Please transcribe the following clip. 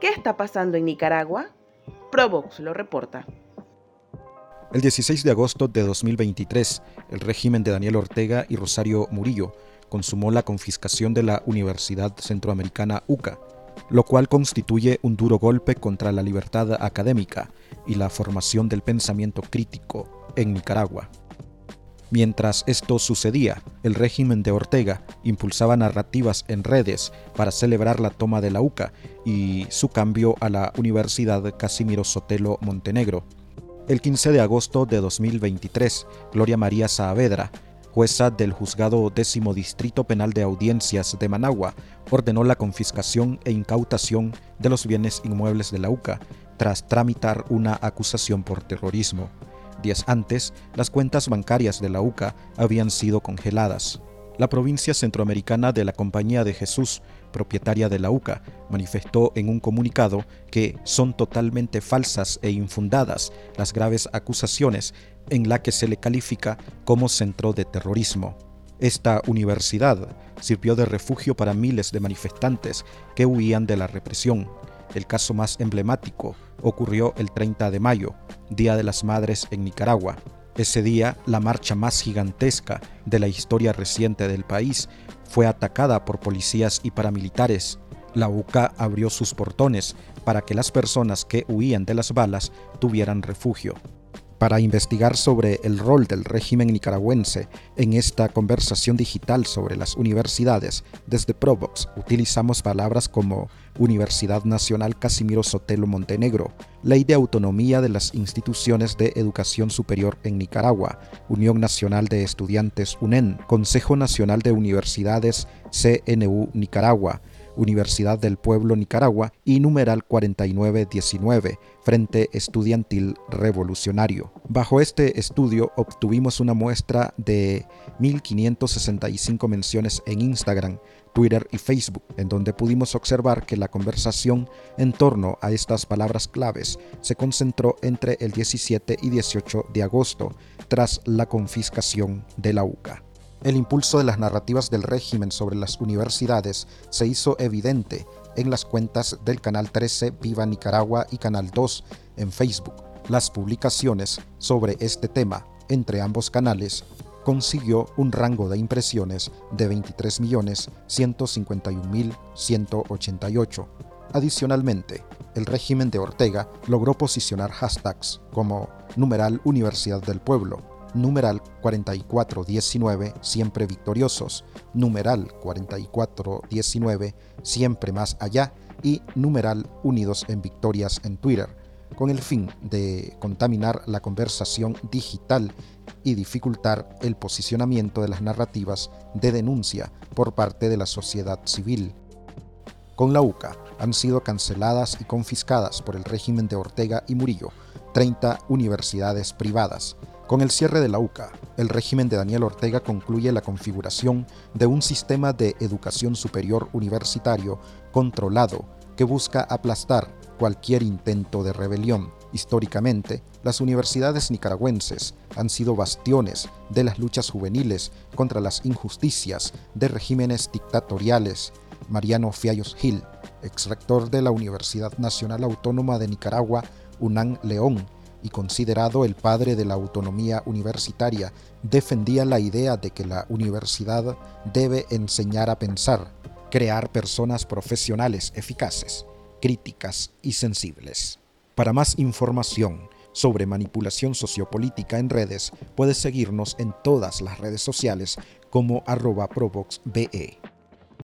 ¿Qué está pasando en Nicaragua? Provox lo reporta. El 16 de agosto de 2023, el régimen de Daniel Ortega y Rosario Murillo consumó la confiscación de la Universidad Centroamericana UCA, lo cual constituye un duro golpe contra la libertad académica y la formación del pensamiento crítico en Nicaragua. Mientras esto sucedía, el régimen de Ortega impulsaba narrativas en redes para celebrar la toma de la UCA y su cambio a la Universidad Casimiro Sotelo Montenegro. El 15 de agosto de 2023, Gloria María Saavedra, jueza del juzgado décimo distrito penal de audiencias de Managua, ordenó la confiscación e incautación de los bienes inmuebles de la UCA tras tramitar una acusación por terrorismo. Días antes, las cuentas bancarias de la UCA habían sido congeladas. La provincia centroamericana de la Compañía de Jesús, propietaria de la UCA, manifestó en un comunicado que son totalmente falsas e infundadas las graves acusaciones en la que se le califica como centro de terrorismo. Esta universidad sirvió de refugio para miles de manifestantes que huían de la represión. El caso más emblemático ocurrió el 30 de mayo, Día de las Madres en Nicaragua. Ese día, la marcha más gigantesca de la historia reciente del país fue atacada por policías y paramilitares. La UCA abrió sus portones para que las personas que huían de las balas tuvieran refugio para investigar sobre el rol del régimen nicaragüense en esta conversación digital sobre las universidades, desde Provox utilizamos palabras como Universidad Nacional Casimiro Sotelo Montenegro, Ley de Autonomía de las Instituciones de Educación Superior en Nicaragua, Unión Nacional de Estudiantes UNEN, Consejo Nacional de Universidades CNU Nicaragua, Universidad del Pueblo Nicaragua y numeral 4919, Frente Estudiantil Revolucionario. Bajo este estudio obtuvimos una muestra de 1565 menciones en Instagram, Twitter y Facebook, en donde pudimos observar que la conversación en torno a estas palabras claves se concentró entre el 17 y 18 de agosto, tras la confiscación de la UCA. El impulso de las narrativas del régimen sobre las universidades se hizo evidente en las cuentas del Canal 13 Viva Nicaragua y Canal 2 en Facebook. Las publicaciones sobre este tema entre ambos canales consiguió un rango de impresiones de 23.151.188. Adicionalmente, el régimen de Ortega logró posicionar hashtags como numeral Universidad del Pueblo, numeral 4419 siempre victoriosos, numeral 4419 siempre más allá. Y numeral unidos en victorias en Twitter, con el fin de contaminar la conversación digital y dificultar el posicionamiento de las narrativas de denuncia por parte de la sociedad civil. Con la UCA han sido canceladas y confiscadas por el régimen de Ortega y Murillo 30 universidades privadas, con el cierre de la UCA, el régimen de Daniel Ortega concluye la configuración de un sistema de educación superior universitario controlado que busca aplastar cualquier intento de rebelión. Históricamente, las universidades nicaragüenses han sido bastiones de las luchas juveniles contra las injusticias de regímenes dictatoriales. Mariano Fiallos Gil, ex rector de la Universidad Nacional Autónoma de Nicaragua, UNAN León, y considerado el padre de la autonomía universitaria, defendía la idea de que la universidad debe enseñar a pensar, crear personas profesionales eficaces, críticas y sensibles. Para más información sobre manipulación sociopolítica en redes, puedes seguirnos en todas las redes sociales como arroba provoxbe.